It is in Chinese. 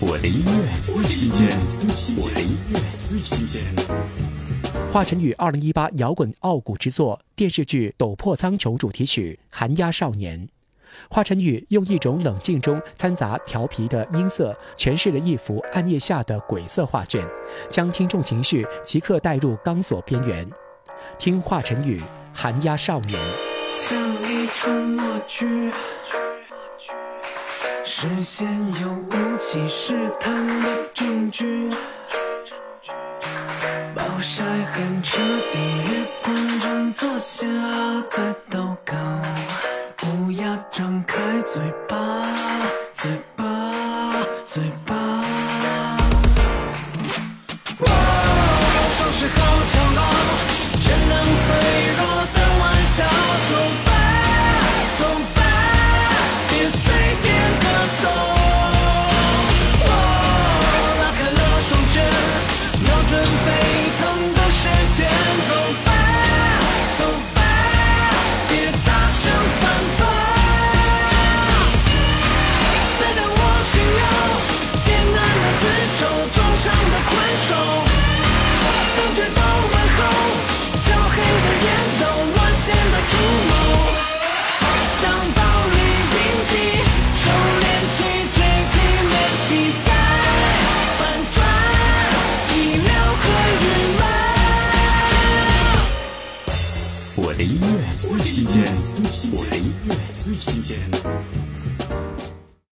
我的音乐最新鲜，我的音乐最新鲜。华晨宇二零一八摇滚傲骨之作电视剧《斗破苍穹》主题曲《寒鸦少年》，华晨宇用一种冷静中掺杂调皮的音色，诠释了一幅暗夜下的鬼色画卷，将听众情绪即刻带入钢索边缘。听华晨宇《寒鸦少年》。像一出默剧。视线有雾气试探的证据，暴晒很彻底，月光正坐下在祷告，乌鸦张开嘴巴，嘴巴，嘴巴。我的音乐最新鲜，我的音乐最新鲜。